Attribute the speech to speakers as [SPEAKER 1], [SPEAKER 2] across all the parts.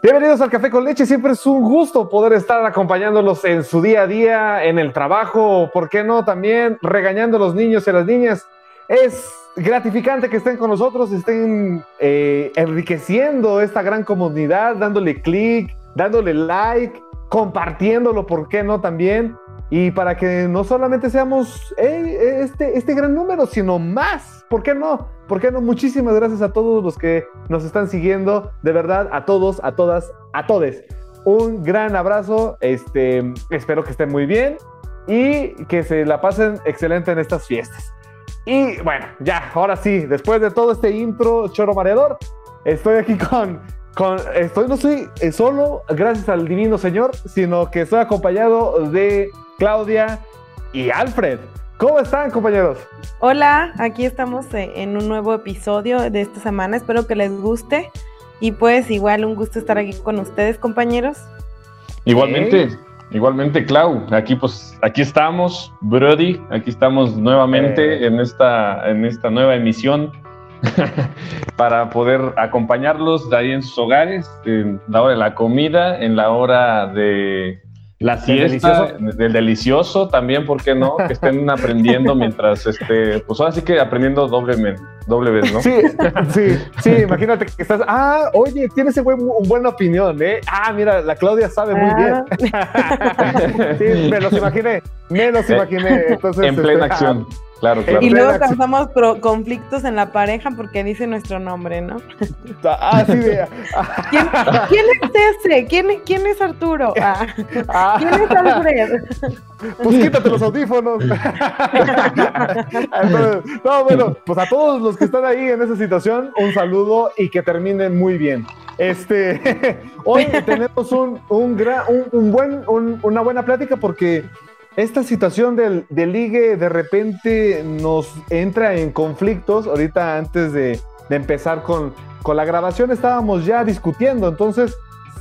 [SPEAKER 1] Bienvenidos al Café con Leche. Siempre es un gusto poder estar acompañándolos en su día a día, en el trabajo, ¿por qué no? También regañando a los niños y a las niñas. Es gratificante que estén con nosotros, estén eh, enriqueciendo esta gran comunidad, dándole clic, dándole like, compartiéndolo, ¿por qué no? También. Y para que no solamente seamos eh, este, este gran número, sino más, ¿por qué no? ¿Por qué no? Muchísimas gracias a todos los que nos están siguiendo. De verdad, a todos, a todas, a todes. Un gran abrazo. Este, espero que estén muy bien y que se la pasen excelente en estas fiestas. Y bueno, ya, ahora sí, después de todo este intro choro mareador, estoy aquí con, con estoy, no estoy solo gracias al divino señor, sino que estoy acompañado de Claudia y Alfred. ¿Cómo están, compañeros?
[SPEAKER 2] Hola, aquí estamos eh, en un nuevo episodio de esta semana. Espero que les guste. Y pues igual un gusto estar aquí con ustedes, compañeros.
[SPEAKER 3] Igualmente, igualmente, Clau. Aquí pues, aquí estamos, Brody. Aquí estamos nuevamente eh. en esta, en esta nueva emisión para poder acompañarlos de ahí en sus hogares, en la hora de la comida, en la hora de la siesta del delicioso. también, ¿por qué no? Que estén aprendiendo mientras, este, pues ahora sí que aprendiendo doble, doble vez, ¿no?
[SPEAKER 1] Sí, sí, sí, imagínate que estás, ah, oye, tiene ese güey una buena opinión, ¿eh? Ah, mira, la Claudia sabe muy bien. Ah. sí, me los imaginé, me los eh, imaginé. Entonces,
[SPEAKER 3] en plena este, acción. Ah, Claro, claro.
[SPEAKER 2] Y luego causamos conflictos en la pareja porque dice nuestro nombre, ¿no?
[SPEAKER 1] Ah, sí,
[SPEAKER 2] ¿Quién, ¿Quién, es ese? ¿Quién, quién es Arturo? Ah. ah. ¿Quién es Alfred?
[SPEAKER 1] Pues quítate los audífonos. no, bueno, pues a todos los que están ahí en esa situación, un saludo y que terminen muy bien. Este, hoy tenemos un, un, un, buen, una buena plática porque esta situación del, ligue de repente nos entra en conflictos. Ahorita antes de, empezar con, con, la grabación estábamos ya discutiendo, entonces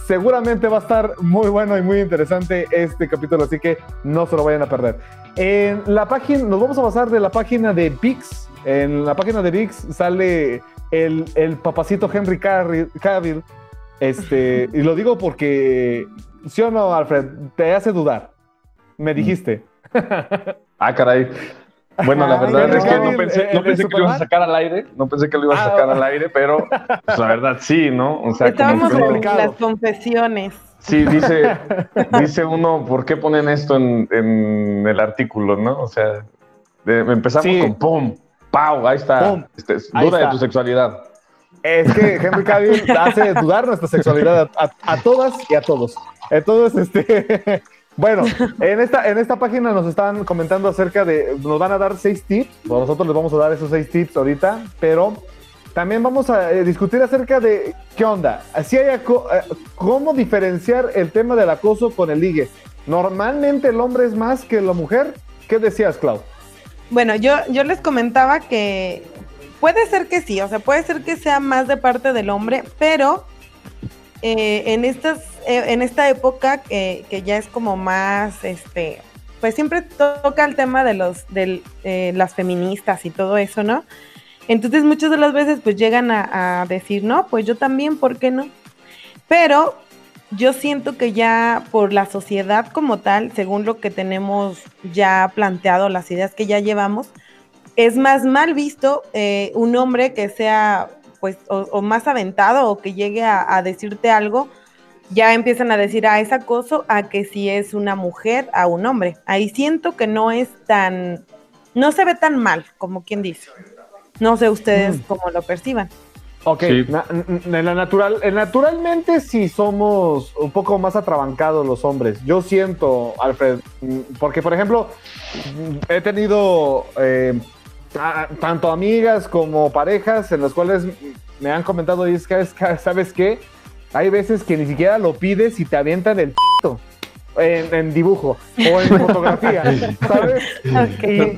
[SPEAKER 1] seguramente va a estar muy bueno y muy interesante este capítulo, así que no se lo vayan a perder. En la página, nos vamos a pasar de la página de VIX. En la página de VIX sale el, el papacito Henry Cavill. Este, y lo digo porque, ¿sí o no, Alfred? Te hace dudar me dijiste.
[SPEAKER 3] ah, caray. Bueno, la verdad es que no pensé, no pensé que lo ibas a sacar al aire, no pensé que lo ibas a sacar al aire, pero pues, la verdad sí, ¿no?
[SPEAKER 2] O sea, Estábamos en las confesiones.
[SPEAKER 3] Sí, dice, dice uno, ¿por qué ponen esto en, en el artículo, no? O sea, empezamos con ¡pum! ¡Pau! Ahí está. Este, duda de tu sexualidad.
[SPEAKER 1] Es que Henry Cavill hace dudar nuestra sexualidad a, a, todas y a todos. Entonces, este, bueno, en esta, en esta página nos están comentando acerca de, nos van a dar seis tips, nosotros les vamos a dar esos seis tips ahorita, pero también vamos a eh, discutir acerca de qué onda, si hay, eh, cómo diferenciar el tema del acoso con el ligue. Normalmente el hombre es más que la mujer. ¿Qué decías, Clau?
[SPEAKER 2] Bueno, yo, yo les comentaba que puede ser que sí, o sea, puede ser que sea más de parte del hombre, pero eh, en, estas, eh, en esta época que ya es como más, este, pues siempre toca el tema de los, eh, las feministas y todo eso, ¿no? Entonces muchas de las veces pues llegan a, decir, no, pues yo también, ¿por qué no? Pero yo siento que ya por la sociedad como tal, según lo que tenemos ya planteado, las ideas que ya llevamos, es más mal visto un hombre que sea pues, o, más aventado o que llegue a, decirte algo, ya empiezan a decir, ah, es acoso, a que si es una mujer, a un hombre. Ahí siento que no es tan, no se ve tan mal, como quien dice. No sé ustedes mm. cómo lo perciban.
[SPEAKER 1] Ok, en la natural, naturalmente sí somos un poco más atrabancados los hombres. Yo siento, Alfred, mm, porque por ejemplo, he tenido eh, tanto amigas como parejas en las cuales me han comentado, y es que, ¿sabes qué? Hay veces que ni siquiera lo pides y te avientan el en, en, dibujo o en fotografía, ¿sabes?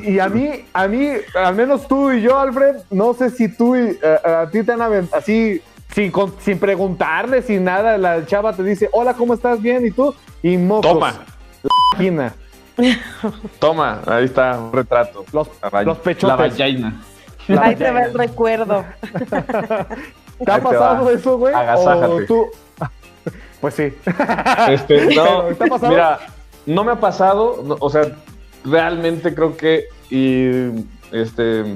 [SPEAKER 1] Y, a mí, a mí, al menos tú y yo, Alfred, no sé si tú y eh, a ti te han aventado así, sin, sin preguntarle, sin nada, la chava te dice, hola, ¿cómo estás? Bien, ¿y tú? Y mocos.
[SPEAKER 3] Toma.
[SPEAKER 1] La
[SPEAKER 3] Toma, ahí está un retrato.
[SPEAKER 1] Los, los pechotes.
[SPEAKER 3] La vallaina.
[SPEAKER 2] Ahí te va el recuerdo.
[SPEAKER 1] ¿Te ha pasado eso, güey?
[SPEAKER 3] Agasájate.
[SPEAKER 1] tú, Pues sí.
[SPEAKER 3] Este, no, mira, no me ha pasado, o sea, realmente creo que, y, este,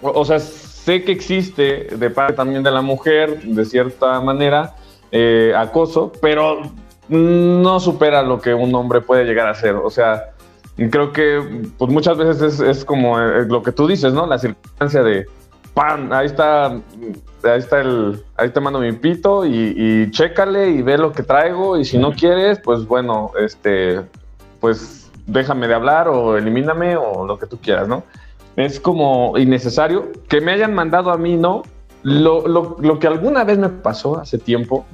[SPEAKER 3] o, sea, sé que existe de parte también de la mujer, de cierta manera, eh, acoso, pero no supera lo que un hombre puede llegar a hacer. O sea, creo que pues muchas veces es, como eh, lo que tú dices, ¿no? La circunstancia de, ¡pam! Ahí está, ahí está el, ahí te mando mi pito y, y chécale y ve lo que traigo y si no quieres, pues bueno, este, pues déjame de hablar o elimíname o lo que tú quieras, ¿no? Es como innecesario. Que me hayan mandado a mí, ¿no? Lo, lo, lo que alguna vez me pasó hace tiempo,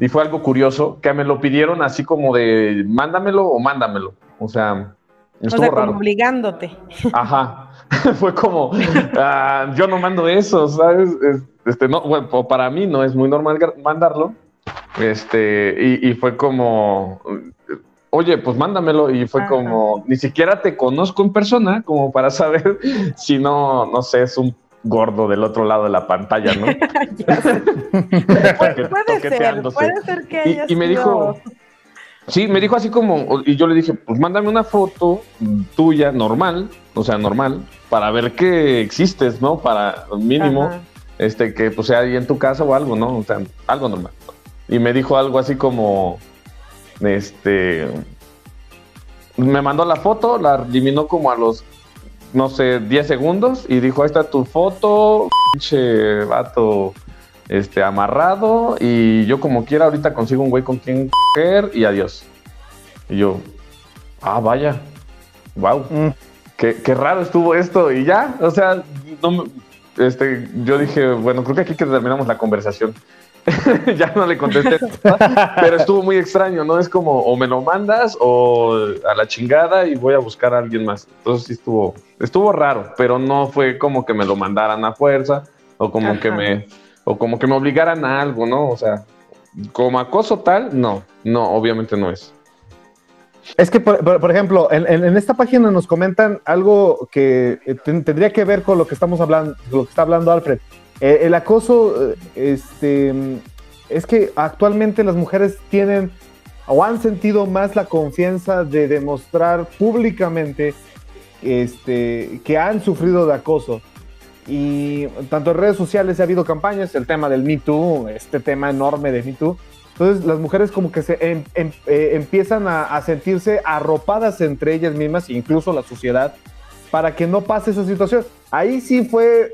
[SPEAKER 3] y fue algo curioso, que me lo pidieron así como de mándamelo o mándamelo. O sea,
[SPEAKER 2] estuvo o sea, raro. Como obligándote.
[SPEAKER 3] Ajá. fue como, ah, yo no mando eso, ¿sabes? Este, no, bueno, para mí no es muy normal mandarlo. Este, y, y fue como, oye, pues mándamelo. Y fue como, ni siquiera te conozco en persona, como para saber si no, no sé, es un gordo del otro lado de la pantalla, ¿no?
[SPEAKER 2] puede ser, puede ser que haya
[SPEAKER 3] y, y me dijo, sí, me dijo así como, y yo le dije, pues mándame una foto tuya normal, o sea, normal, para ver que existes, ¿no? Para mínimo, este, que pues sea ahí en tu casa o algo, ¿no? O sea, algo normal. Y me dijo algo así como, este, me mandó la foto, la eliminó como a los no sé, 10 segundos y dijo, ahí está tu foto, pinche vato este, amarrado y yo como quiera ahorita consigo un güey con quien coger y adiós. Y yo, ah, vaya, wow, mm. qué, qué, raro estuvo esto y ya, o sea, no, este, yo dije, bueno, creo que aquí que terminamos la conversación. ya no le contesté, pero estuvo muy extraño, ¿no? Es como o me lo mandas o a la chingada y voy a buscar a alguien más. Entonces sí estuvo, estuvo raro, pero no fue como que me lo mandaran a fuerza o como que me o como que me obligaran a algo, ¿no? O sea, como acoso tal, no, no, obviamente no es.
[SPEAKER 1] Es que, por, ejemplo, en, esta página nos comentan algo que eh, tendría que ver con lo que estamos hablando, lo que está hablando Alfred. Eh, el acoso, eh, este, es que actualmente las mujeres tienen o han sentido más la confianza de demostrar públicamente este, que han sufrido de acoso. Y tanto en redes sociales ha habido campañas, el tema del Me Too, este tema enorme de Me Too. Entonces las mujeres como que se em, em, eh, empiezan a, a, sentirse arropadas entre ellas mismas, incluso la sociedad, para que no pase esa situación. Ahí sí fue,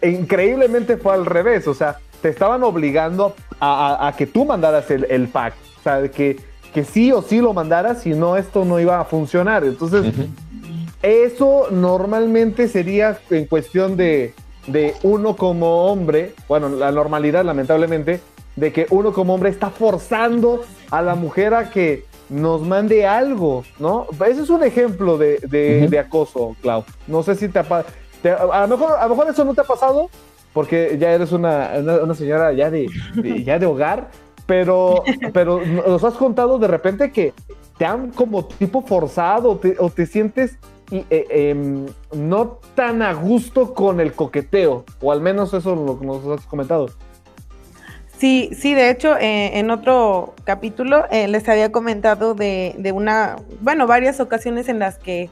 [SPEAKER 1] eh, increíblemente fue al revés, o sea, te estaban obligando a, que tú mandaras el, el, pack, o sea, que, que sí o sí lo mandaras, si no, esto no iba a funcionar. Entonces, eso normalmente sería en cuestión de, de uno como hombre, bueno, la normalidad lamentablemente, de que uno como hombre está forzando a la mujer a que nos mande algo, ¿no? Ese es un ejemplo de, de, acoso, Clau. No sé si te, te, a, lo mejor, a lo mejor eso no te ha pasado, porque ya eres una, una, señora ya de, ya de hogar, pero, pero nos has contado de repente que te han como tipo forzado o te sientes y, eh, em, no tan a gusto con el coqueteo, o al menos eso es lo que nos has comentado.
[SPEAKER 2] Sí, sí, de hecho, eh, en otro capítulo eh, les había comentado de, de, una, bueno, varias ocasiones en las que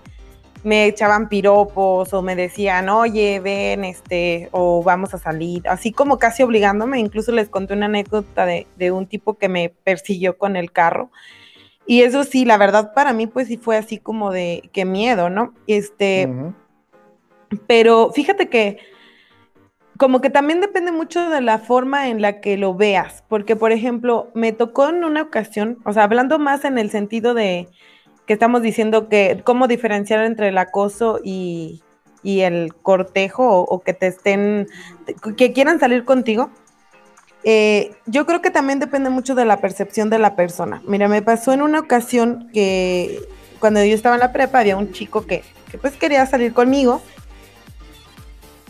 [SPEAKER 2] me echaban piropos o me decían, oye, ven, este, o vamos a salir, así como casi obligándome, incluso les conté una anécdota de, de un tipo que me persiguió con el carro. Y eso sí, la verdad para mí pues sí fue así como de qué miedo, ¿no? Este, pero fíjate que como que también depende mucho de la forma en la que lo veas, porque por ejemplo, me tocó en una ocasión, o sea, hablando más en el sentido de que estamos diciendo que cómo diferenciar entre el acoso y, y el cortejo o, que te estén, que quieran salir contigo. Eh, yo creo que también depende mucho de la percepción de la persona. Mira, me pasó en una ocasión que cuando yo estaba en la prepa había un chico que, que pues quería salir conmigo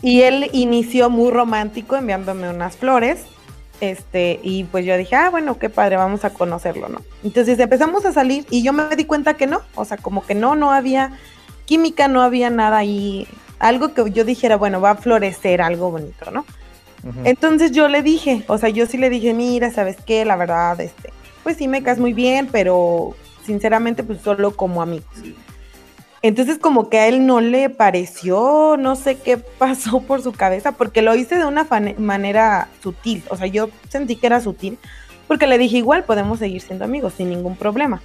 [SPEAKER 2] y él inició muy romántico enviándome unas flores. Este, y pues yo dije, ah, bueno, qué padre, vamos a conocerlo, ¿no? Entonces empezamos a salir y yo me di cuenta que no, o sea, como que no, no había química, no había nada ahí, algo que yo dijera, bueno, va a florecer algo bonito, ¿no? Entonces yo le dije, o sea, yo sí le dije, mira, ¿sabes qué? La verdad, este, pues sí me caes muy bien, pero sinceramente, pues solo como amigos. Entonces como que a él no le pareció, no sé qué pasó por su cabeza, porque lo hice de una manera sutil, o sea, yo sentí que era sutil, porque le dije, igual podemos seguir siendo amigos sin ningún problema.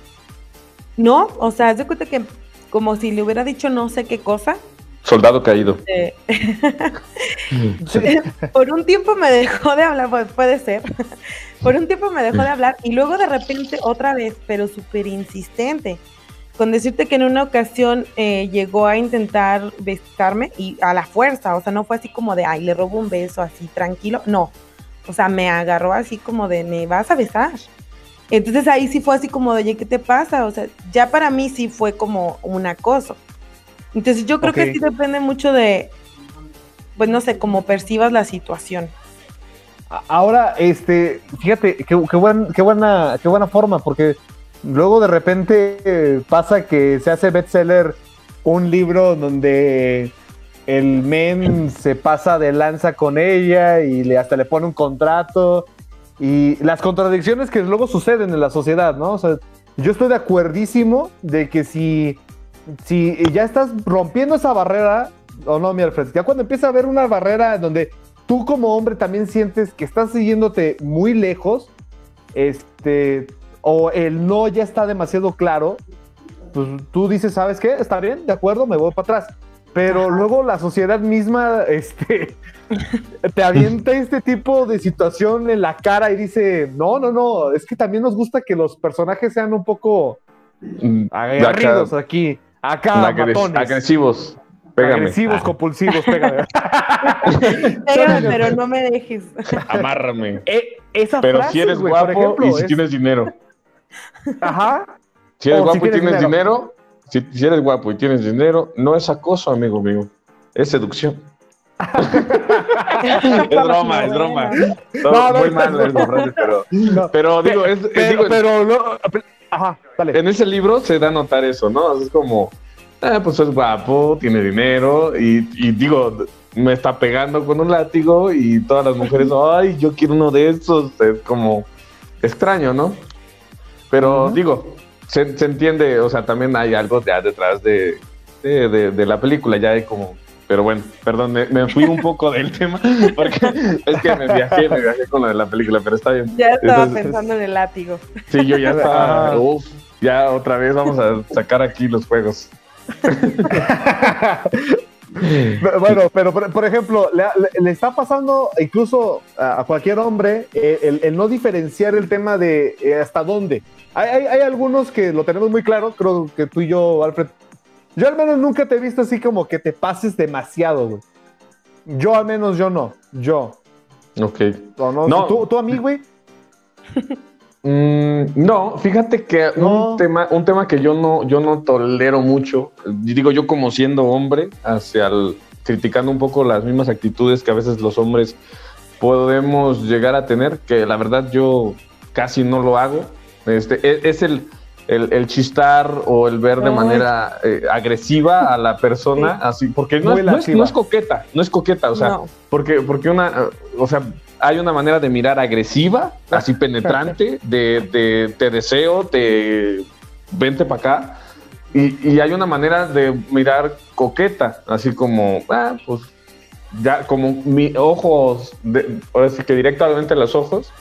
[SPEAKER 2] No, o sea, yo cuenta que como si le hubiera dicho no sé qué cosa.
[SPEAKER 3] Soldado caído.
[SPEAKER 2] Eh, por un tiempo me dejó de hablar, pues, puede ser. por un tiempo me dejó de hablar y luego de repente otra vez, pero súper insistente. Con decirte que en una ocasión eh, llegó a intentar besarme y a la fuerza, o sea, no fue así como de, ay, le robo un beso así tranquilo, no. O sea, me agarró así como de, me vas a besar. Entonces ahí sí fue así como de, oye, ¿qué te pasa? O sea, ya para mí sí fue como un acoso. Entonces yo creo que sí depende mucho de, pues no sé, cómo percibas la situación.
[SPEAKER 1] Ahora, este, fíjate, qué, buen, qué, buena, qué buena forma, porque luego de repente pasa que se hace bestseller un libro donde el men se pasa de lanza con ella y le, hasta le pone un contrato y las contradicciones que luego suceden en la sociedad, ¿no? O sea, yo estoy de acuerdísimo de que si, si ya estás rompiendo esa barrera, o no, mi Alfred, ya cuando empieza a haber una barrera donde tú como hombre también sientes que estás siguiéndote muy lejos, este, o el no ya está demasiado claro, pues tú dices, ¿sabes qué? Está bien, de acuerdo, me voy para atrás. Pero luego la sociedad misma este, te avienta este tipo de situación en la cara y dice, no, no, no, es que también nos gusta que los personajes sean un poco mm, aguerridos aquí, acá,
[SPEAKER 3] agresivos. Pégame.
[SPEAKER 1] Agresivos, ah. compulsivos, pégame.
[SPEAKER 2] pégame, pero no me dejes.
[SPEAKER 3] Amárrame. Eh, pero si eres guapo y si tienes dinero.
[SPEAKER 1] Ajá.
[SPEAKER 3] Si eres guapo y tienes dinero si, eres guapo y tienes dinero, no es acoso, amigo mío. Es seducción. es broma, es broma. No, muy mal pero, pero digo, es,
[SPEAKER 1] pero, pero no, ajá,
[SPEAKER 3] dale. En ese libro se da a notar eso, ¿no? Es como, ah, pues es guapo, tiene dinero y, y, digo, me está pegando con un látigo y todas las mujeres, ay, yo quiero uno de esos. Es como extraño, ¿no? Pero digo, se, entiende, o sea, también hay algo detrás de, de, la película, ya hay como pero bueno, perdón, me, fui un poco del tema, porque es que me viajé, me viajé con lo de la película, pero está bien.
[SPEAKER 2] Ya estaba pensando en el látigo.
[SPEAKER 3] Sí, yo ya estaba, uf, ya otra vez vamos a sacar aquí los juegos.
[SPEAKER 1] bueno, pero por, ejemplo, le, está pasando incluso a, cualquier hombre eh, el, no diferenciar el tema de eh, hasta dónde. Hay, algunos que lo tenemos muy claro, creo que tú y yo, Alfred. Yo al menos nunca te he visto así como que te pases demasiado, güey. Yo al menos yo no, yo.
[SPEAKER 3] Ok.
[SPEAKER 1] No, ¿Tú, ¿Tú, a mí, güey?
[SPEAKER 3] Mm, no, fíjate que un tema, un tema que yo no, yo no tolero mucho, digo yo como siendo hombre, hacia el, criticando un poco las mismas actitudes que a veces los hombres podemos llegar a tener, que la verdad yo casi no lo hago, este, e, es, el, el, chistar o el ver de manera eh, agresiva a la persona, así, porque no, no, es, coqueta, no es coqueta, o sea, porque, porque una, o sea, hay una manera de mirar agresiva, así penetrante, de, te deseo, te vente para acá, y, y, hay una manera de mirar coqueta, así como, ah, pues ya, como mi ojos, ahora sí que directamente los ojos,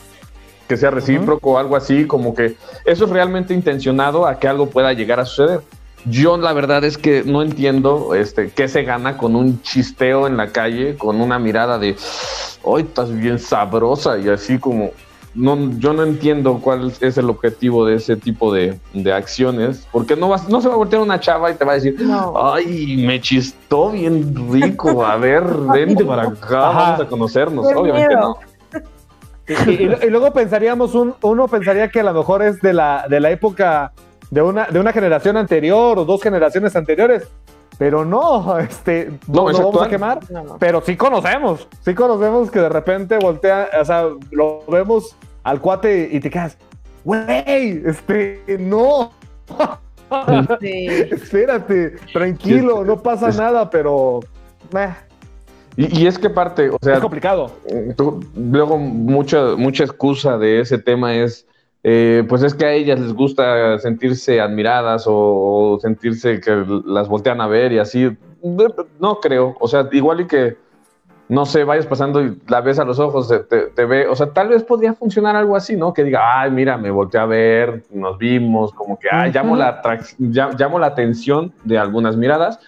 [SPEAKER 3] que sea recíproco o algo así, como que eso es realmente intencionado a que algo pueda llegar a suceder. Yo la verdad es que no entiendo este, qué se gana con un chisteo en la calle, con una mirada de, hoy estás bien sabrosa y así como, no, yo no entiendo cuál es el objetivo de ese tipo de, de acciones, porque no, vas, no se va a voltear una chava y te va a decir, ay, me chistó bien rico, a ver, vente para acá, vamos a conocernos, obviamente no.
[SPEAKER 1] Y, luego pensaríamos, un, uno pensaría que a lo mejor es de la, de la época de una, de una generación anterior o dos generaciones anteriores. Pero no, este, no, vamos a quemar. Pero sí conocemos, sí conocemos que de repente voltea, o sea, lo vemos al cuate y te quedas, güey, este, no. Espérate, tranquilo, no pasa nada, pero
[SPEAKER 3] Y, es que parte, o sea...
[SPEAKER 1] Es complicado.
[SPEAKER 3] luego mucha, mucha excusa de ese tema es, eh, pues es que a ellas les gusta sentirse admiradas o, sentirse que las voltean a ver y así. No creo, o sea, igual y que, no sé, vayas pasando y la ves a los ojos, te, ve, o sea, tal vez podría funcionar algo así, ¿no? Que diga, ay, mira, me volteé a ver, nos vimos, como que, ay, llamo, la llamo la atención de algunas miradas,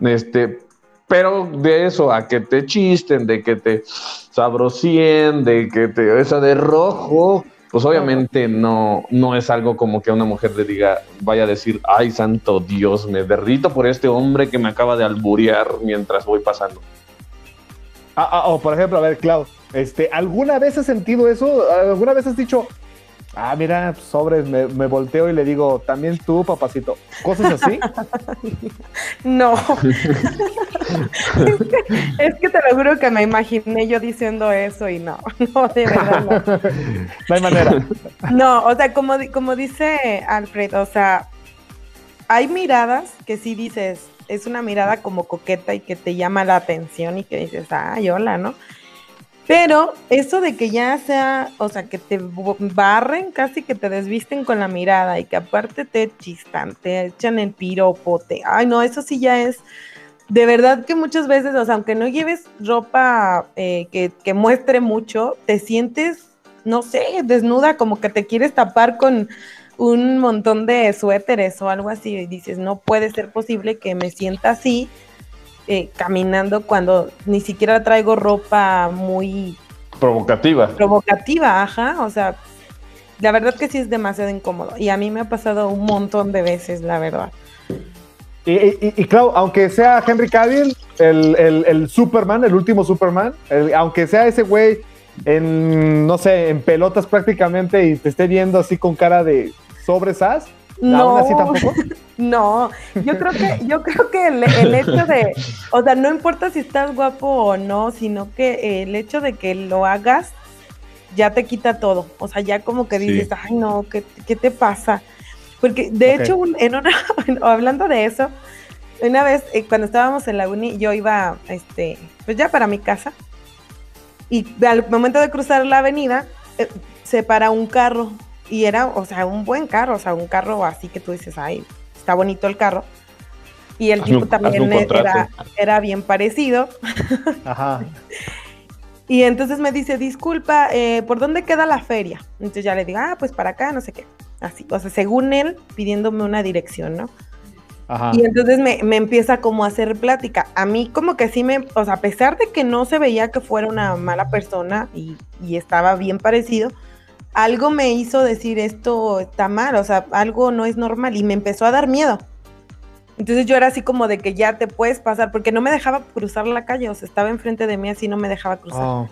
[SPEAKER 3] este, pero de eso a que te chisten, de que te sabrosien, de que te esa de rojo, pues obviamente no, no es algo como que una mujer le diga, vaya a decir, ay santo Dios, me derrito por este hombre que me acaba de alburear mientras voy pasando.
[SPEAKER 1] Ah, ah, o por ejemplo, a ver, Clau, este, ¿alguna vez has sentido eso? ¿Alguna vez has dicho, ah, mira, sobres, me, volteo y le digo, también tú, papacito. ¿Cosas así?
[SPEAKER 2] no. es, que, te lo juro que me imaginé yo diciendo eso y no, no, de verdad no.
[SPEAKER 1] no hay manera.
[SPEAKER 2] no, o sea, como, como dice Alfred, o sea, hay miradas que sí dices, es una mirada como coqueta y que te llama la atención y que dices, ay, hola, ¿no? Pero eso de que ya sea, o sea, que te barren, casi que te desvisten con la mirada y que aparte te chistan, te echan el piropote. Ay, no, eso sí ya es. De verdad que muchas veces, o sea, aunque no lleves ropa eh, que, que muestre mucho, te sientes, no sé, desnuda, como que te quieres tapar con un montón de suéteres o algo así y dices, no puede ser posible que me sienta así eh, caminando cuando ni siquiera traigo ropa muy
[SPEAKER 3] provocativa.
[SPEAKER 2] Provocativa, ajá. O sea, la verdad que sí es demasiado incómodo. Y a mí me ha pasado un montón de veces, la verdad.
[SPEAKER 1] Y, claro, aunque sea Henry Cavill, el, Superman, el último Superman, aunque sea ese güey en, no sé, en pelotas prácticamente y te esté viendo así con cara de sobresas,
[SPEAKER 2] no, así tampoco? no, yo creo que, yo creo que el, hecho de, o sea, no importa si estás guapo o no, sino que el hecho de que lo hagas ya te quita todo. O sea, ya como que dices, ay no, ¿qué, te pasa? Porque de hecho, en una, hablando de eso, una vez eh, cuando estábamos en la uni, yo iba, este, pues ya para mi casa, y al momento de cruzar la avenida, eh, se para un carro y era, o sea, un buen carro, o sea, un carro así que tú dices, ay, está bonito el carro. Y el tipo también era, era, bien parecido. Ajá. y entonces me dice, disculpa, eh, ¿por dónde queda la feria? Entonces ya le digo, ah, pues para acá, no sé qué. Así, o sea, según él, pidiéndome una dirección, ¿no? Ajá. Y entonces me, me, empieza como a hacer plática. A mí como que sí me, o sea, a pesar de que no se veía que fuera una mala persona y, y estaba bien parecido, algo me hizo decir esto está mal, o sea, algo no es normal y me empezó a dar miedo. Entonces yo era así como de que ya te puedes pasar, porque no me dejaba cruzar la calle, o sea, estaba enfrente de mí así, no me dejaba cruzar. Oh,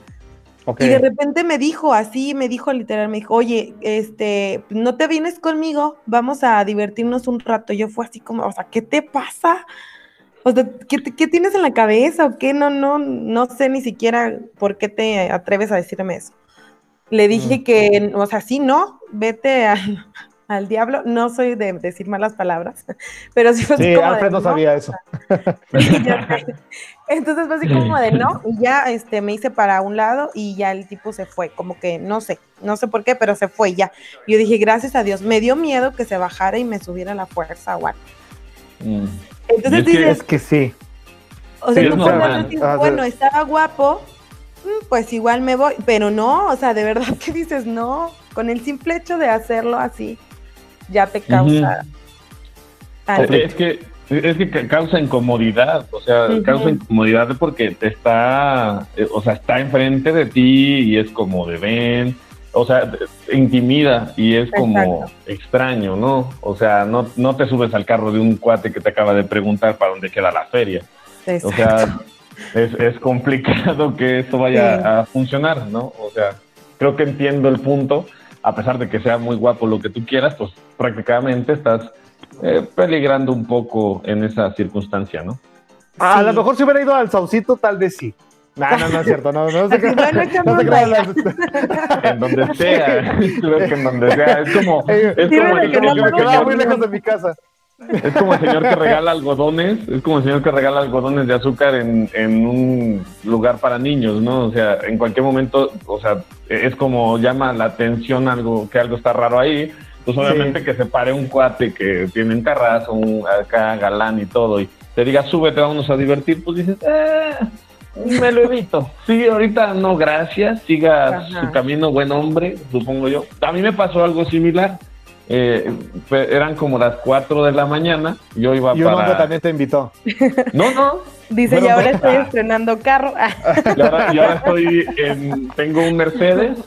[SPEAKER 2] y de repente me dijo, así me dijo literal, me dijo, oye, este, no te vienes conmigo, vamos a divertirnos un rato. Yo fue así como, o sea, ¿qué te pasa? O sea, ¿qué, ¿qué, tienes en la cabeza o qué? No, no, no sé ni siquiera por qué te atreves a decirme eso. Le dije que, o sea, sí, no, vete al, diablo. No soy de decir malas palabras, pero sí fue
[SPEAKER 1] sí, como Alfred no sabía eso.
[SPEAKER 2] Entonces fue así como de no, y ya este, me hice para un lado y ya el tipo se fue, como que no sé, no sé por qué, pero se fue ya. Yo dije, gracias a Dios, me dio miedo que se bajara y me subiera la fuerza o
[SPEAKER 1] mm. Entonces dices, es que sí.
[SPEAKER 2] O sea, bueno, estaba guapo, pues igual me voy, pero no, o sea, de verdad que dices, no, con el simple hecho de hacerlo así, ya te causa...
[SPEAKER 3] Es que es que causa incomodidad, o sea, causa incomodidad porque te está, eh, o sea, está enfrente de ti y es como de ven, o sea, intimida y es como extraño, ¿no? O sea, no, no te subes al carro de un cuate que te acaba de preguntar para dónde queda la feria. O sea, es, complicado que eso vaya a funcionar, ¿no? O sea, creo que entiendo el punto, a pesar de que sea muy guapo lo que tú quieras, pues prácticamente estás eh, peligrando un poco en esa circunstancia, ¿no?
[SPEAKER 1] A lo mejor si hubiera ido al Saucito, tal vez sí. No, no, no es cierto, no, no se crea. No, se
[SPEAKER 3] En donde sea, creo que en donde sea. Es como. Es como,
[SPEAKER 1] que, me quedaba muy lejos de mi casa.
[SPEAKER 3] Es como el señor que regala algodones, es como el señor que regala algodones de azúcar en, en un lugar para niños, ¿no? O sea, en cualquier momento, o sea, es como llama la atención algo, que algo está raro ahí. Pues obviamente que se pare un cuate que tiene un carrazo, un acá galán y todo, y te diga, súbete, vámonos a divertir, pues dices, eh, me lo evito. Sí, ahorita no, gracias, siga su camino, buen hombre, supongo yo. A mí me pasó algo similar eh, eran como las 4 de la mañana. Yo iba
[SPEAKER 1] y un hombre también te invitó.
[SPEAKER 3] No, no.
[SPEAKER 2] Dice, y ahora estoy estrenando carro.
[SPEAKER 3] y, ahora, estoy en. Tengo un Mercedes,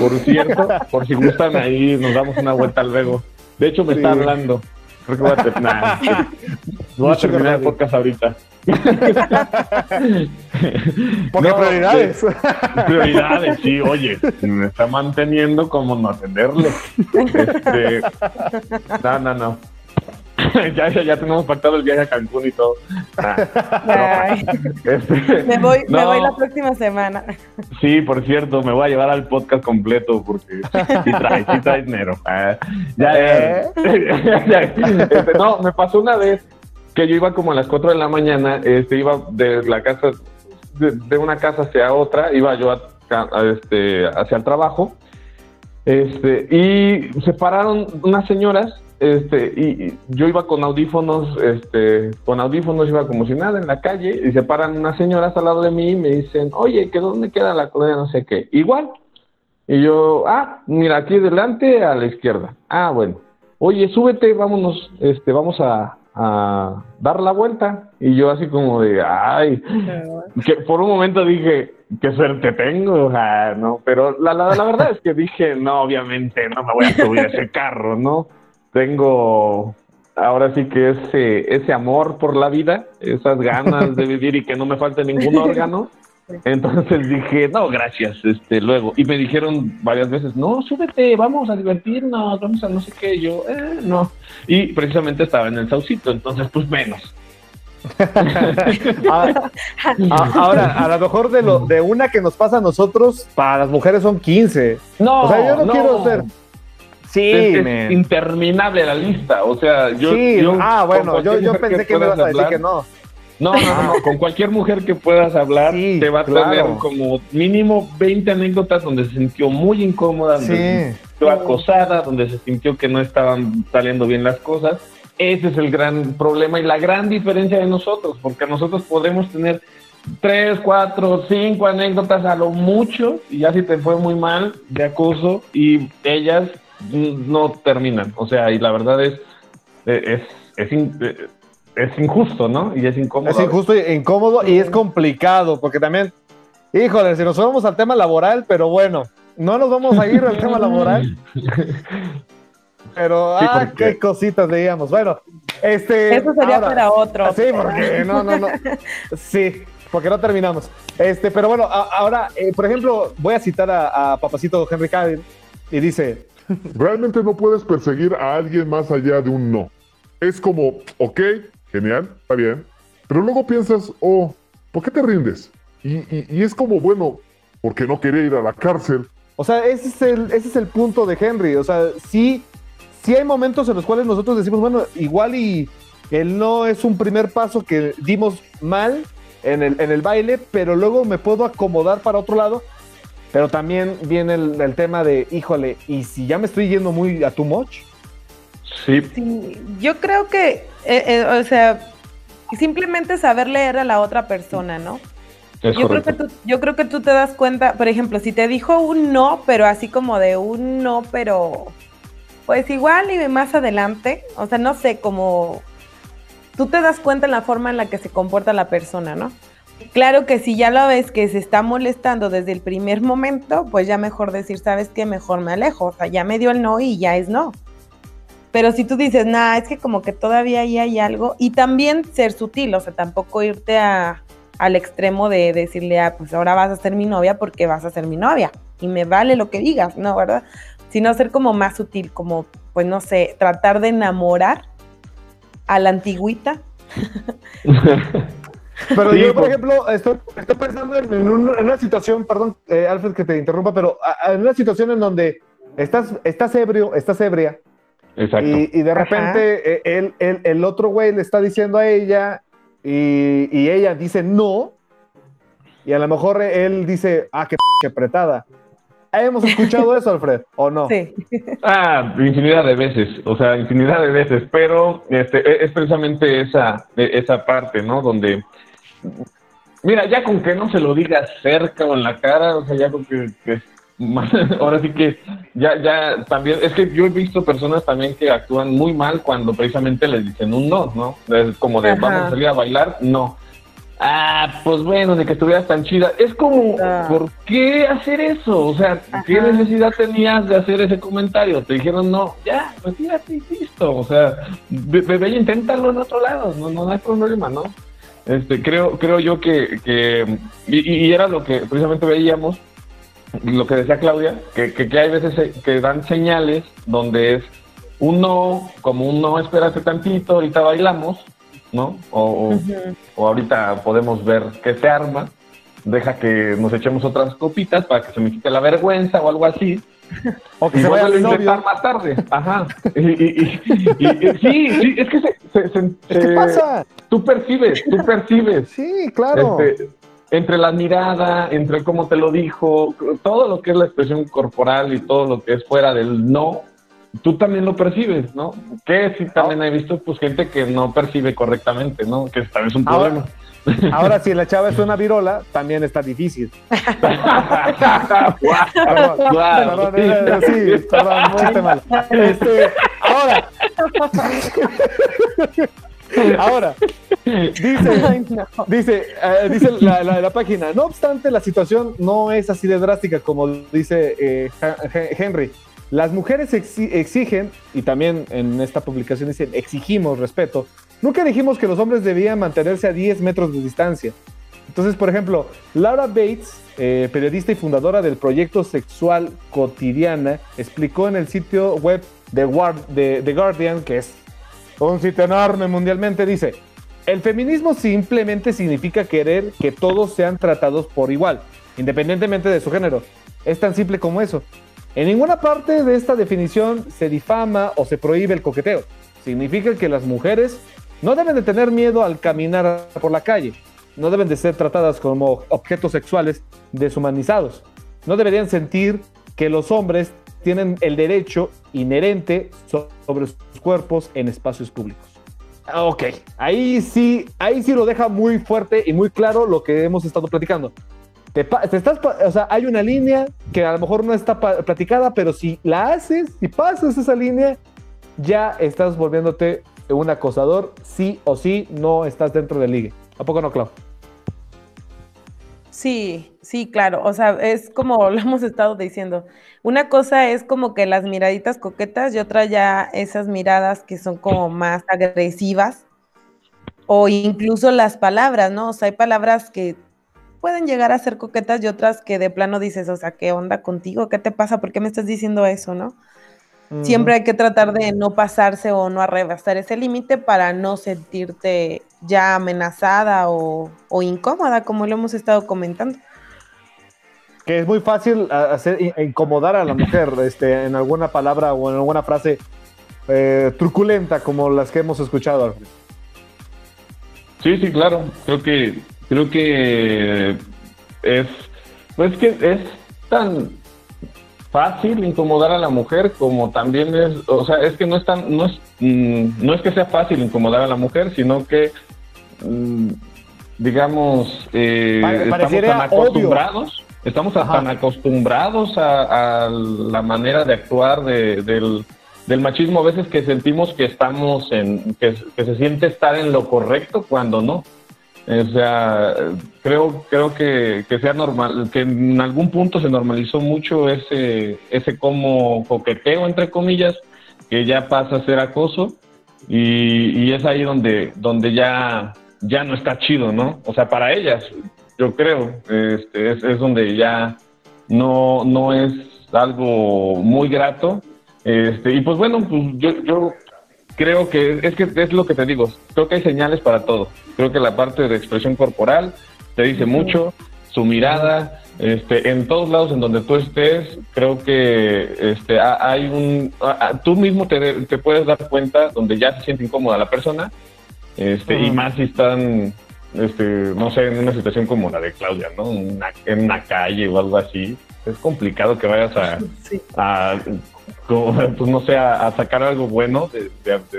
[SPEAKER 3] por cierto. Por si gustan, ahí nos damos una vuelta luego. De hecho, me está hablando. Creo que voy a terminar. voy a terminar el podcast ahorita.
[SPEAKER 1] Porque prioridades.
[SPEAKER 3] prioridades, sí, oye, me está manteniendo como no atenderle. Este, no, no, no. ya, ya, ya, tenemos pactado el viaje a Cancún y todo.
[SPEAKER 2] Este, me, voy, me voy la próxima semana.
[SPEAKER 3] Sí, por cierto, me voy a llevar al podcast completo porque sí trae, sí trae dinero. Ah, ya, ¿Eh? este, no, me pasó una vez que yo iba como a las 4 de la mañana, este, iba de la casa, de, una casa hacia otra, iba yo a, este, hacia el trabajo, este, y se pararon unas señoras, este, y, yo iba con audífonos, este, con audífonos iba como si nada en la calle, y se paran unas señoras al lado de mí y me dicen, oye, ¿que dónde queda la colonia no sé qué? Igual. Y yo, ah, mira, aquí delante a la izquierda. Ah, bueno. Oye, súbete, vámonos, este, vamos a, a dar la vuelta. Y yo así como de, ay, que por un momento dije, qué suerte tengo, no, pero la, la, la verdad es que dije, no, obviamente no me voy a subir a ese carro, ¿no? Tengo ahora sí que ese, ese amor por la vida, esas ganas de vivir y que no me falte ningún órgano. Entonces dije, no, gracias, este, luego. Y me dijeron varias veces, no, súbete, vamos a divertirnos, vamos a no sé qué. yo, eh, no. Y precisamente estaba en el saucito, entonces, pues menos.
[SPEAKER 1] Ah, ah, ahora, a lo mejor de, lo, de una que nos pasa a nosotros, para las mujeres son 15.
[SPEAKER 3] No,
[SPEAKER 1] o sea, yo no, quiero ser.
[SPEAKER 3] Sí, es, interminable la lista. O sea, yo. Sí,
[SPEAKER 1] yo ah, bueno, yo, yo pensé que me ibas a decir que no.
[SPEAKER 3] No, no, no, con cualquier mujer que puedas hablar, te va a tener como mínimo 20 anécdotas donde se sintió muy incómoda, donde se sintió acosada, donde se sintió que no estaban saliendo bien las cosas. Ese es el gran problema y la gran diferencia de nosotros, porque nosotros podemos tener tres, cuatro, cinco anécdotas a lo mucho, y ya si te fue muy mal de acoso, y ellas no terminan. O sea, y la verdad es, es, es, es es injusto, ¿no? Y es incómodo.
[SPEAKER 1] Es injusto e incómodo y es complicado, porque también, híjole, si nos vamos al tema laboral, pero bueno, no nos vamos a ir al tema laboral. Pero, ah, qué cositas digamos. Bueno, este.
[SPEAKER 2] Eso sería para otro.
[SPEAKER 1] Sí, porque no, no, no. Sí, porque no terminamos. Este, pero bueno, ahora, eh, por ejemplo, voy a citar a, a Papacito Henry Cavill y dice:
[SPEAKER 4] Realmente no puedes perseguir a alguien más allá de un no. Es como, ok, genial, está bien. Pero luego piensas, oh, ¿por qué te rindes? Y, es como, bueno, porque no quería ir a la cárcel.
[SPEAKER 1] O sea, ese es el, ese es el punto de Henry. O sea, sí, sí hay momentos en los cuales nosotros decimos, bueno, igual y él no es un primer paso que dimos mal en el, en el baile, pero luego me puedo acomodar para otro lado. Pero también viene el, tema de, híjole, ¿y si ya me estoy yendo muy a too much?
[SPEAKER 3] Sí.
[SPEAKER 2] Yo creo que, eh, eh, o sea, simplemente saber leer a la otra persona, ¿no? yo creo, que tú, yo creo que tú te das cuenta, por ejemplo, si te dijo un no, pero así como de un no, pero pues igual y más adelante, o sea, no sé, como tú te das cuenta en la forma en la que se comporta la persona, ¿no? Claro que si ya lo ves que se está molestando desde el primer momento, pues ya mejor decir, ¿sabes qué? Mejor me alejo, o sea, ya me dio el no y ya es no. Pero si tú dices, nah, es que como que todavía ahí hay algo, y también ser sutil, o sea, tampoco irte a, al extremo de decirle, ah, pues ahora vas a ser mi novia porque vas a ser mi novia, y me vale lo que digas, ¿no? ¿Verdad? Sino ser como más sutil, como, pues no sé, tratar de enamorar a la antigüita.
[SPEAKER 1] Pero yo, por ejemplo, estoy, pensando en, una situación, perdón, eh, Alfred, que te interrumpa, pero en una situación en donde estás, estás ebrio, estás ebria,
[SPEAKER 3] Exacto.
[SPEAKER 1] Y, de repente eh, él, el otro güey le está diciendo a ella y, y, ella dice no. Y a lo mejor él dice, ah, qué, qué apretada. ¿Hemos escuchado eso, Alfred? ¿O no? Sí.
[SPEAKER 3] Ah, infinidad de veces, o sea, infinidad de veces, pero este, e, es precisamente esa, e, esa parte, ¿no? Donde, mira, ya con que no se lo digas cerca o en la cara, o sea, ya con que, ahora sí que ya, ya también, es que yo he visto personas también que actúan muy mal cuando precisamente les dicen un no, ¿no? Es como de, vamos a salir a bailar, no Ah, pues bueno, de que estuvieras tan chida. Es como, ah. ¿por qué hacer eso? O sea, ¿qué necesidad tenías de hacer ese comentario? Te dijeron, no, ya, retírate y listo. O sea, bebé, inténtalo en otro lado, no, no, hay problema, ¿no? Este, creo, creo yo que, que y, era lo que precisamente veíamos, lo que decía Claudia, que, que, hay veces que dan señales donde es un no, como un no, espérate tantito, ahorita bailamos, ¿no? O, ahorita podemos ver qué se arma, deja que nos echemos otras copitas para que se me quite la vergüenza o algo así.
[SPEAKER 1] O que se vaya a intentar
[SPEAKER 3] más tarde. Ajá. Y, sí, sí, es que se,
[SPEAKER 1] ¿Qué pasa?
[SPEAKER 3] Tú percibes, tú percibes.
[SPEAKER 1] Sí, claro.
[SPEAKER 3] Este, entre la mirada, entre cómo te lo dijo, todo lo que es la expresión corporal y todo lo que es fuera del no, tú también lo percibes, ¿no? Que sí también he visto pues gente que no percibe correctamente, ¿no? Que también es un problema.
[SPEAKER 1] Ahora, si la chava es una virola, también está difícil. perdón, sí, perdón, muy mal. Este, ahora, ahora, dice, dice, eh, dice la, la, página, no obstante, la situación no es así de drástica como dice eh, Henry. Las mujeres exigen, y también en esta publicación dicen, exigimos respeto. Nunca dijimos que los hombres debían mantenerse a 10 metros de distancia. Entonces, por ejemplo, Laura Bates, eh, periodista y fundadora del proyecto Sexual Cotidiana, explicó en el sitio web de The Guardian, que es un sitio enorme mundialmente, dice, el feminismo simplemente significa querer que todos sean tratados por igual, independientemente de su género. Es tan simple como eso. En ninguna parte de esta definición se difama o se prohíbe el coqueteo. Significa que las mujeres no deben de tener miedo al caminar por la calle, no deben de ser tratadas como objetos sexuales deshumanizados, no deberían sentir que los hombres tienen el derecho inherente sobre sus cuerpos en espacios públicos. Ok, ahí sí, ahí sí lo deja muy fuerte y muy claro lo que hemos estado platicando estás, o sea, hay una línea que a lo mejor no está platicada, pero si la haces, si pasas esa línea, ya estás volviéndote un acosador, sí o sí, no estás dentro del ligue. ¿A poco no, Clau?
[SPEAKER 2] Sí, sí, claro. O sea, es como lo hemos estado diciendo. Una cosa es como que las miraditas coquetas y otra ya esas miradas que son como más agresivas o incluso las palabras, ¿no? O sea, hay palabras que pueden llegar a ser coquetas y otras que de plano dices, o sea, ¿qué onda contigo? ¿Qué te pasa? ¿Por qué me estás diciendo eso, no? Siempre hay que tratar de no pasarse o no arrebasar ese límite para no sentirte ya amenazada o, incómoda, como lo hemos estado comentando.
[SPEAKER 1] Que es muy fácil hacer incomodar a la mujer este, en alguna palabra o en alguna frase eh, truculenta como las que hemos escuchado.
[SPEAKER 3] Sí, sí, claro. Creo que creo que es, pues que es tan fácil incomodar a la mujer como también es, o sea, es que no es tan, no es, mm, no es que sea fácil incomodar a la mujer, sino que, mm, digamos, eh, estamos tan acostumbrados, estamos tan acostumbrados a, la manera de actuar del, del machismo a veces que sentimos que estamos en, que, que se siente estar en lo correcto cuando no. O sea, creo, creo que, sea normal, que en algún punto se normalizó mucho ese, ese como coqueteo, entre comillas, que ya pasa a ser acoso y, es ahí donde, donde ya, ya no está chido, ¿no? O sea, para ellas, yo creo, este, es, es donde ya no, no es algo muy grato. Este, y pues bueno, pues yo, yo creo que es que es lo que te digo, creo que hay señales para todo. Creo que la parte de expresión corporal te dice mucho. su mirada, este, en todos lados en donde tú estés, creo que este, hay un, tú mismo te, te, puedes dar cuenta donde ya se siente incómoda la persona, este, y más si están, este, no sé, en una situación como la de Claudia, ¿no? en una calle o algo así, es complicado que vayas a, a pues no sé, a, sacar algo bueno de,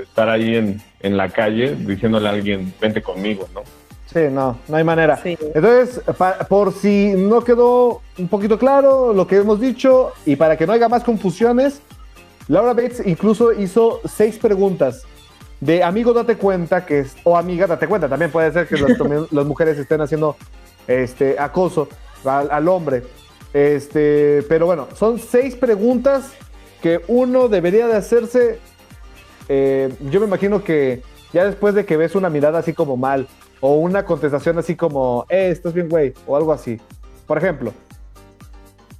[SPEAKER 3] estar ahí en, en la calle diciéndole a alguien, vente conmigo, ¿no?
[SPEAKER 1] Sí, no, no hay manera. Entonces, por si no quedó un poquito claro lo que hemos dicho y para que no haya más confusiones, Laura Bates incluso hizo seis preguntas de amigo date cuenta que es, o amiga date cuenta, también puede ser que las, mujeres estén haciendo este acoso al, hombre. Este, pero bueno, son seis preguntas que uno debería de hacerse. Eh, yo me imagino que ya después de que ves una mirada así como mal o una contestación así como, eh, estás bien, güey, o algo así. Por ejemplo,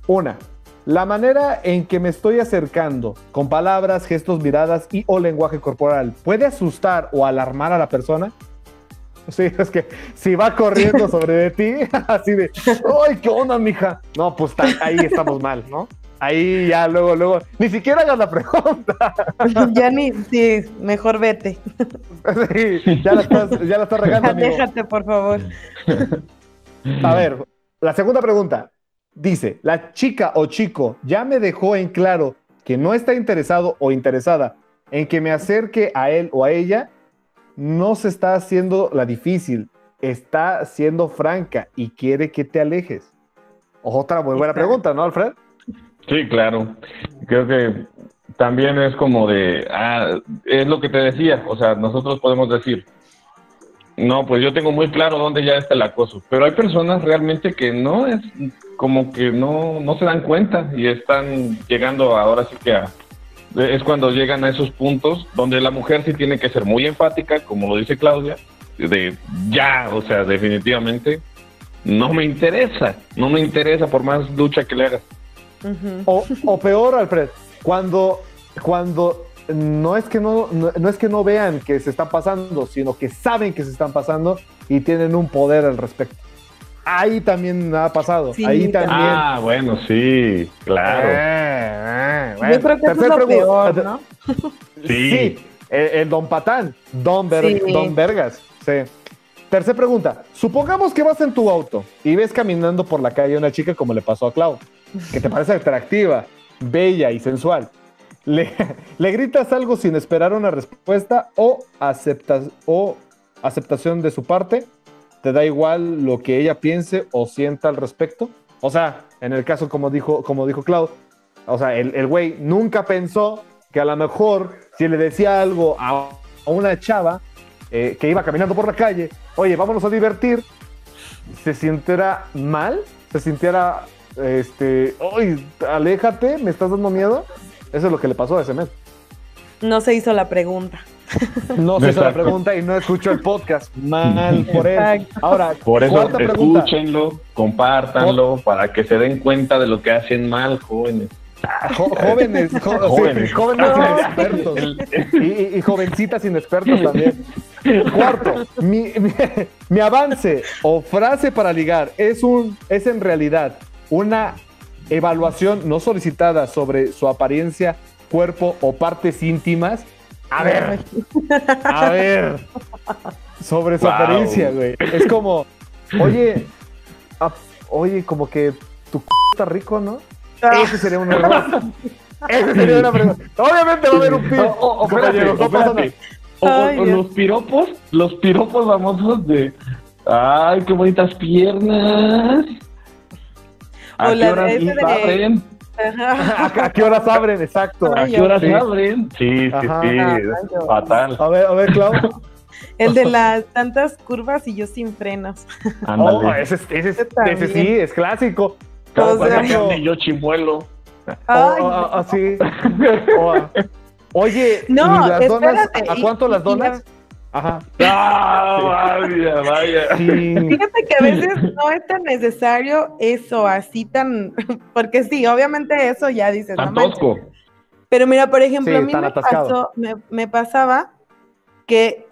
[SPEAKER 1] una, la manera en que me estoy acercando con palabras, gestos, miradas y o lenguaje corporal puede asustar o alarmar a la persona. Sí, es que si va corriendo sobre de ti, así de, ¡ay, qué onda, mija! No, pues ahí estamos mal, ¿no? Ahí ya luego, luego, ni siquiera hagas la pregunta.
[SPEAKER 2] Ya ni, sí, mejor vete.
[SPEAKER 1] Sí, ya la estás, ya la estás regando.
[SPEAKER 2] Déjate, por favor.
[SPEAKER 1] A ver, la segunda pregunta. Dice, la chica o chico ya me dejó en claro que no está interesado o interesada en que me acerque a él o a ella, no se está haciendo la difícil, está siendo franca y quiere que te alejes. Otra muy buena pregunta, ¿no, Alfred?
[SPEAKER 3] Sí, claro. Creo que también es como de, ah, es lo que te decía, o sea, nosotros podemos decir, no, pues yo tengo muy claro dónde ya está el acoso, pero hay personas realmente que no es como que no, no se dan cuenta y están llegando ahora sí que a, es cuando llegan a esos puntos donde la mujer sí tiene que ser muy enfática, como lo dice Claudia, de ya, o sea, definitivamente no me interesa, no me interesa por más lucha que le hagas
[SPEAKER 1] o, peor, Alfred, cuando, cuando no es que no, no, es que no vean que se están pasando, sino que saben que se están pasando y tienen un poder al respecto. Ahí también ha pasado. Ahí también.
[SPEAKER 3] Ah, bueno, sí, claro. Eh,
[SPEAKER 2] eh, Yo creo que es lo peor, ¿no?
[SPEAKER 1] sí. el, Don Patán, Don, Don Vergas. Sí. Tercera pregunta. Supongamos que vas en tu auto y ves caminando por la calle una chica como le pasó a Clau que te parece atractiva, bella y sensual, le, gritas algo sin esperar una respuesta o, aceptas, o aceptación de su parte, te da igual lo que ella piense o sienta al respecto. O sea, en el caso como dijo, como dijo Cloud, o sea, el güey nunca pensó que a lo mejor si le decía algo a, una chava eh, que iba caminando por la calle, oye, vámonos a divertir, se sintiera mal, se sintiera este, ¡ay! Aléjate, me estás dando miedo. Eso es lo que le pasó a ese mes.
[SPEAKER 2] No se hizo la pregunta.
[SPEAKER 1] No se hizo la pregunta y no escuchó el podcast. Mal por eso. Ahora,
[SPEAKER 3] por eso escúchenlo, compártanlo para que se den cuenta de lo que hacen mal, jóvenes.
[SPEAKER 1] jóvenes, jóvenes, jóvenes inexpertos y, y, jovencitas inexpertos también. Cuarto, mi, mi, avance o frase para ligar es un es en realidad una evaluación no solicitada sobre su apariencia, cuerpo o partes íntimas. A ver, a ver, sobre su apariencia, güey. Es como, oye, oye, como que tu c está rico, ¿no? Ah. Ese sería un error. Ese sería una pregunta. Obviamente va a haber un piropo.
[SPEAKER 3] O, o, los piropos, los piropos famosos de, ay, qué bonitas piernas. ¿A qué horas abren?
[SPEAKER 1] ¿A qué horas abren? Exacto.
[SPEAKER 3] ¿A qué horas abren? Sí, sí, sí. Fatal.
[SPEAKER 1] A ver, a ver, Clau.
[SPEAKER 2] El de las tantas curvas y yo sin frenos.
[SPEAKER 1] Oh, ese, ese, ese, sí, es clásico.
[SPEAKER 3] O sea, yo chimuelo.
[SPEAKER 1] Así. oye, no, las donas, ¿a cuánto las donas?
[SPEAKER 3] Ajá. Ah, vaya, vaya.
[SPEAKER 2] Fíjate que a veces no es tan necesario eso, así tan. Porque sí, obviamente eso ya dices.
[SPEAKER 3] Tan tosco.
[SPEAKER 2] Pero mira, por ejemplo, a mí me, pasó, me, pasaba que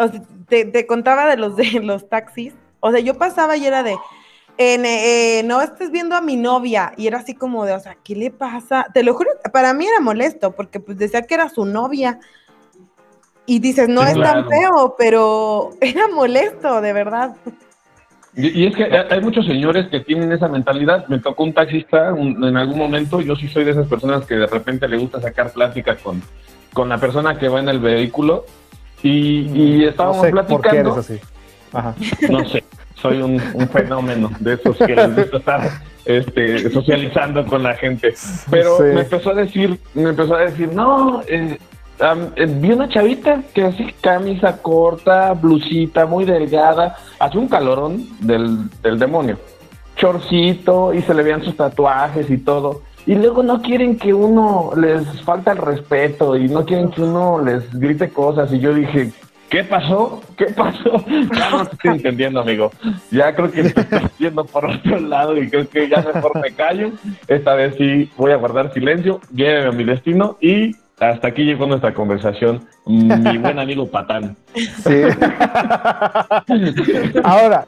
[SPEAKER 2] te, te, contaba de los de los taxis. O sea, yo pasaba y era de. en, eh, no estés viendo a mi novia. Y era así como de, o sea, ¿qué le pasa? Te lo juro, para mí era molesto, porque pues decía que era su novia. Y dices, no
[SPEAKER 3] Sí,
[SPEAKER 2] es tan
[SPEAKER 3] claro.
[SPEAKER 2] feo, pero era molesto, de verdad.
[SPEAKER 3] Y, y es que hay muchos señores que tienen esa mentalidad. Me tocó un taxista un- en algún momento. Yo sí soy de esas personas que de repente le gusta sacar plática con, con la persona que va en el vehículo. Y, y
[SPEAKER 1] No
[SPEAKER 3] estábamos
[SPEAKER 1] sé por qué
[SPEAKER 3] platicando.
[SPEAKER 1] eres así. Ajá.
[SPEAKER 3] No sé, soy un, un fenómeno de esos que les gusta estar este, socializando con la gente. Pero
[SPEAKER 1] Sí.
[SPEAKER 3] me empezó a decir, me empezó a decir, no, eh, eh, vi una chavita que así camisa corta, blusita, muy delgada, hace un calorón del, del demonio. Chorcito y se le veían sus tatuajes y todo. Y luego no quieren que uno les falta el respeto y no quieren que uno les grite cosas. Y yo dije, ¿qué pasó? ¿Qué pasó? Ya no estoy entendiendo, amigo. Ya creo que estoy yendo por otro lado y creo que ya mejor me callo. Esta vez sí voy a guardar silencio, lléveme a mi destino y hasta aquí llegó nuestra conversación. Mi buen amigo Patán.
[SPEAKER 1] Sí. Ahora,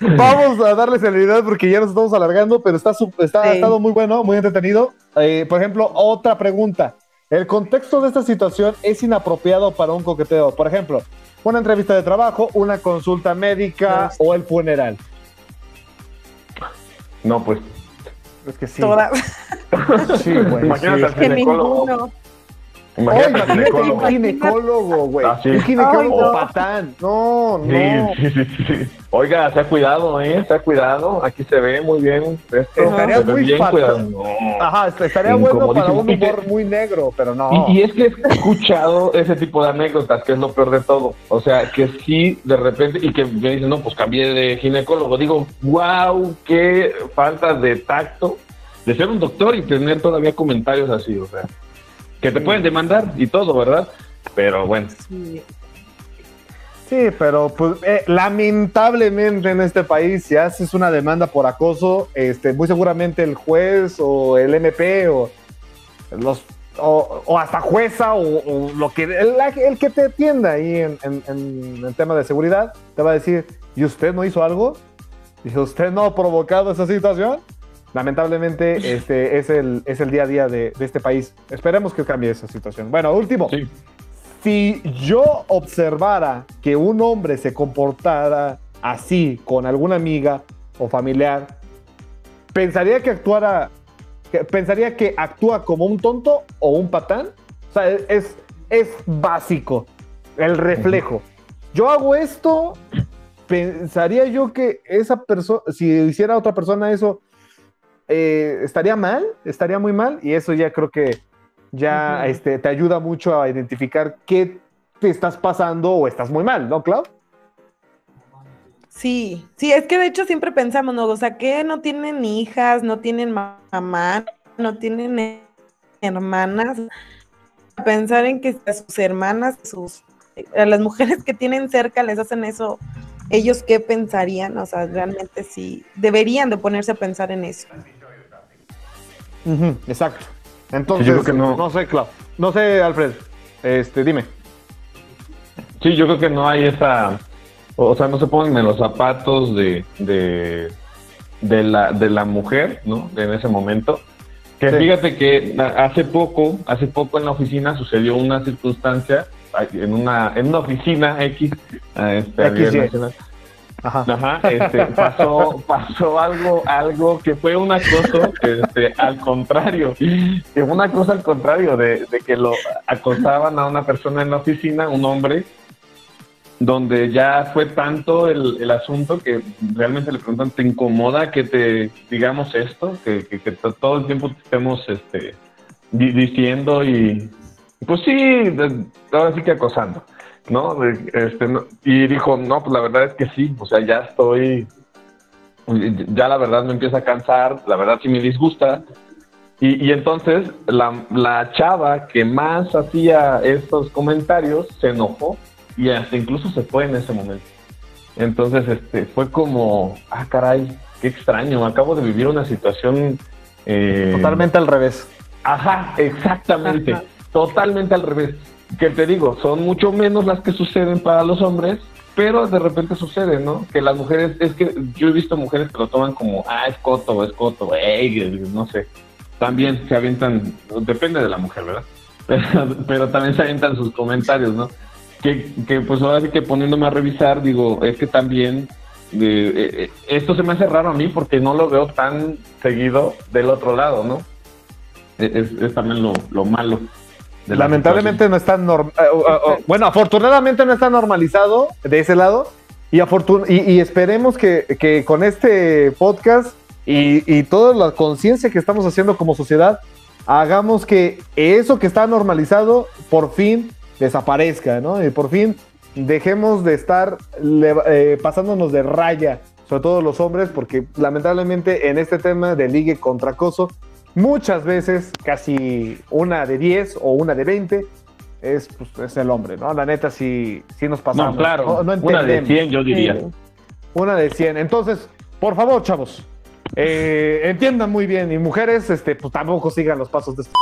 [SPEAKER 1] vamos a darle celeridad porque ya nos estamos alargando, pero está, ha estado muy bueno, muy entretenido. Eh, por ejemplo, otra pregunta. ¿El contexto de esta situación es inapropiado para un coqueteo? Por ejemplo, una entrevista de trabajo, una consulta médica o el funeral.
[SPEAKER 3] No, pues.
[SPEAKER 1] Es que sí.
[SPEAKER 2] Todas.
[SPEAKER 1] Sí, güey.
[SPEAKER 3] Imagínate
[SPEAKER 1] sí.
[SPEAKER 3] al
[SPEAKER 2] Que
[SPEAKER 3] ginecólogo.
[SPEAKER 1] Oye,
[SPEAKER 3] Imagínate
[SPEAKER 1] imagínate
[SPEAKER 3] ginecólogo.
[SPEAKER 1] un ginecólogo, güey.
[SPEAKER 3] Ah, sí.
[SPEAKER 1] Un ginecólogo
[SPEAKER 2] Ay, no.
[SPEAKER 1] patán. No, no.
[SPEAKER 3] Sí, sí. Oiga, se ha cuidado, ¿eh? Se ha cuidado. Aquí se ve muy bien. Esto,
[SPEAKER 1] Estaría
[SPEAKER 3] se
[SPEAKER 1] muy
[SPEAKER 3] cuidado. No.
[SPEAKER 1] Ajá, est- estaría bueno para un humor muy negro, pero no.
[SPEAKER 3] Y, y es que he escuchado ese tipo de anécdotas, que es lo peor de todo. O sea, que sí, de repente, y que me dicen, no, pues cambié de ginecólogo. Digo, wow, qué falta de tacto de ser un doctor y tener todavía comentarios así, o sea, que te pueden demandar y todo, ¿verdad? Pero bueno,
[SPEAKER 2] Sí.
[SPEAKER 1] Sí, pero pues eh, lamentablemente en este país, si haces una demanda por acoso, este, muy seguramente el juez o el MP o los o, o hasta jueza o, o lo que el, el que te atienda ahí en, en- en el tema de seguridad te va a decir, ¿y usted no hizo algo? Dice, ¿usted no ha provocado esa situación? Lamentablemente este es el, es el día a día de, de este país. Esperemos que cambie esa situación. Bueno, último.
[SPEAKER 3] sí.
[SPEAKER 1] Si yo observara que un hombre se comportara así con alguna amiga o familiar, pensaría que actuara, que- pensaría que actúa como un tonto o un patán. O sea, es, es básico el reflejo. Yo hago esto, pensaría yo que esa persona, si hiciera otra persona eso, eh, estaría mal, estaría muy mal, y eso ya creo que ya este, te ayuda mucho a identificar qué te estás pasando o estás muy mal, ¿no, Clau?
[SPEAKER 2] Sí, sí, es que de hecho siempre pensamos, ¿no? O sea, que no tienen hijas, no tienen ma- mamá, no tienen hermanas. Pensar en que a sus hermanas, sus, a las mujeres que tienen cerca les hacen eso, ellos qué pensarían, o sea, realmente sí, deberían de ponerse a pensar en eso.
[SPEAKER 1] Exacto. Entonces,
[SPEAKER 3] yo creo que no.
[SPEAKER 1] no sé, Clau. No sé, Alfred. Este, dime.
[SPEAKER 3] Sí, yo creo que no hay esa, o sea, no se ponen en los zapatos de, de, de la, de la mujer, ¿no? En ese momento. Que
[SPEAKER 1] Sí.
[SPEAKER 3] fíjate que hace poco, hace poco en la oficina sucedió una circunstancia, en una, en una oficina X, este, a nivel
[SPEAKER 1] XY.
[SPEAKER 3] nacional.
[SPEAKER 1] Ajá.
[SPEAKER 3] Ajá, este, pasó, pasó algo, algo que fue un acoso, este, al contrario, que una cosa al contrario de, de que lo acosaban a una persona en la oficina, un hombre, donde ya fue tanto el, el asunto que realmente le preguntan, ¿te incomoda que te digamos esto? Que, que, que to- todo el tiempo te estemos este, di- diciendo y pues sí, ahora sí que acosando. ¿no? Este, no- y dijo, no, pues la verdad es que sí, o sea, ya estoy, ya la verdad me empieza a cansar, la verdad sí me disgusta. Y, y entonces la, la chava que más hacía estos comentarios se enojó y hasta incluso se fue en ese momento. Entonces este, fue como, ah, caray, qué extraño, acabo de vivir una situación... eh,
[SPEAKER 1] Totalmente al revés.
[SPEAKER 3] Ajá, exactamente. Totalmente al revés. Que te digo, son mucho menos las que suceden para los hombres, pero de repente sucede, ¿no? Que las mujeres, es que yo he visto mujeres que lo toman como, ah, es coto, es coto, ey, no sé. También se avientan, depende de la mujer, ¿verdad? Pero, también se avientan sus comentarios, ¿no? Que, que pues ahora sí que poniéndome a revisar, digo, es que también eh, eh, esto se me hace raro a mí porque no lo veo tan seguido del otro lado, ¿no? Es, es también lo, lo malo.
[SPEAKER 1] Lamentablemente no está normal. Eh, bueno, afortunadamente no está normalizado de ese lado. Y, y, esperemos que, con este podcast y, toda la conciencia que estamos haciendo como sociedad, hagamos que eso que está normalizado por fin desaparezca, ¿no? Y por fin dejemos de estar eh, pasándonos de raya, sobre todo los hombres, porque lamentablemente en este tema de ligue contra acoso, muchas veces, casi una de 10 o una de 20, es, pues, es el hombre, ¿no? La neta sí, sí nos pasamos.
[SPEAKER 3] No, claro, una de 100 yo diría.
[SPEAKER 1] una de 100. Entonces, por favor, chavos, eh, entiendan muy bien y mujeres, este, pues tampoco sigan los pasos de este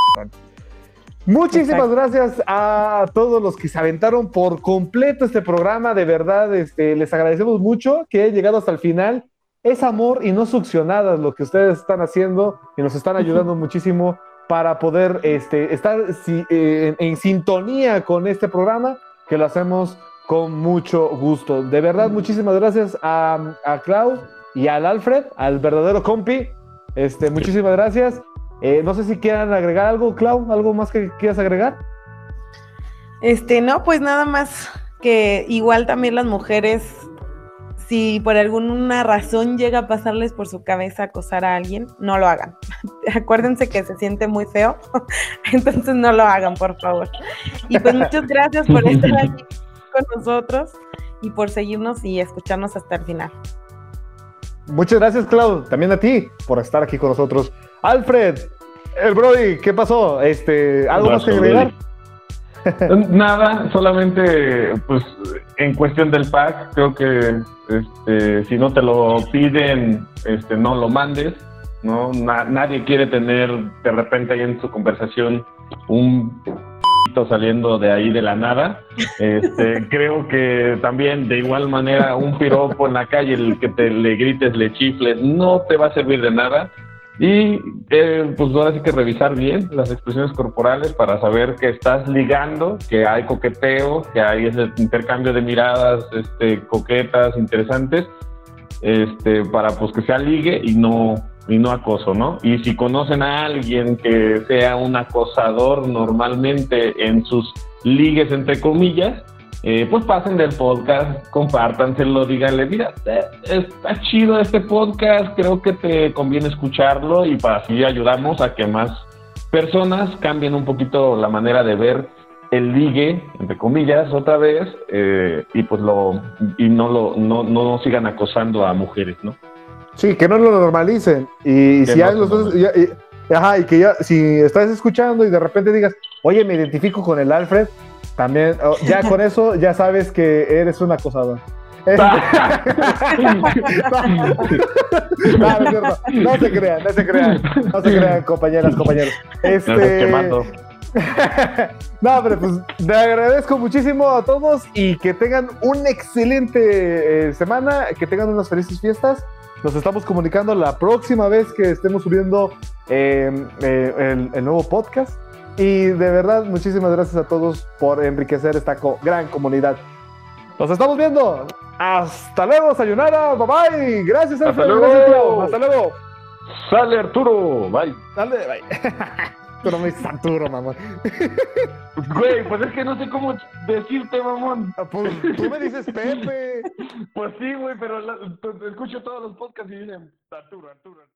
[SPEAKER 1] Muchísimas gracias a todos los que se aventaron por completo este programa. De verdad, este, les agradecemos mucho que hayan llegado hasta el final es amor y no succionadas lo que ustedes están haciendo y nos están ayudando muchísimo para poder este, estar eh, en, sintonía con este programa que lo hacemos con mucho gusto. De verdad, muchísimas gracias a, a Clau y al Alfred, al verdadero compi. Este, muchísimas gracias. Eh, no sé si quieran agregar algo, Clau, algo más que quieras agregar.
[SPEAKER 2] Este, no, pues nada más que igual también las mujeres si por alguna razón llega a pasarles por su cabeza acosar a alguien, no lo hagan. Acuérdense que se siente muy feo, entonces no lo hagan, por favor. Y pues muchas gracias por estar aquí con nosotros y por seguirnos y escucharnos hasta el final.
[SPEAKER 1] Muchas gracias, Clau, también a ti por estar aquí con nosotros. Alfred, el Brody, ¿qué pasó? Este, ¿algo más que agregar?
[SPEAKER 3] Nada, solamente pues en cuestión del pack, creo que este, si no te lo piden, este, no lo mandes. ¿no? nadie quiere tener de repente ahí en su conversación un saliendo de ahí de la nada. Este, creo que también de igual manera un piropo en la calle, el que te le grites, le chifles, no te va a servir de nada. Y eh, pues ahora sí que revisar bien las expresiones corporales para saber que estás ligando, que hay coqueteo, que hay ese intercambio de miradas este, coquetas, interesantes, este, para pues que sea ligue y no, y no acoso, ¿no? Y si conocen a alguien que sea un acosador normalmente en sus ligues, entre comillas, eh, pues pasen del podcast, compártanselo, díganle, mira, eh, está chido este podcast, creo que te conviene escucharlo y para así ayudamos a que más personas cambien un poquito la manera de ver el ligue, entre comillas, otra vez, eh, y pues lo, y no lo, no, no sigan acosando a mujeres, ¿no?
[SPEAKER 1] Sí, que no lo normalicen. Y si no los y, ajá, y que ya, si estás escuchando y de repente digas, oye, me identifico con el Alfred, también, oh, ya con eso ya sabes que eres un acosador. no, no, se crean, no se crean, no se crean, compañeras, compañeros. Este... no, pero pues te agradezco muchísimo a todos y que tengan una excelente eh, semana, que tengan unas felices fiestas. Nos estamos comunicando la próxima vez que estemos subiendo em, eh, el nuevo podcast. Y de verdad, muchísimas gracias a todos por enriquecer esta gran comunidad. Nos estamos viendo. Hasta luego, Sayonara. Bye bye. Gracias,
[SPEAKER 3] Hasta luego.
[SPEAKER 1] Hasta luego.
[SPEAKER 3] Sale Arturo. Bye.
[SPEAKER 1] Sale, bye. No me dices Arturo, mamón.
[SPEAKER 3] Güey, pues es que no sé cómo decirte, mamón.
[SPEAKER 1] Ah, pues, tú me dices Pepe.
[SPEAKER 3] Pues sí, güey, pero escucho todos los podcasts y dicen Arturo, Arturo, Arturo.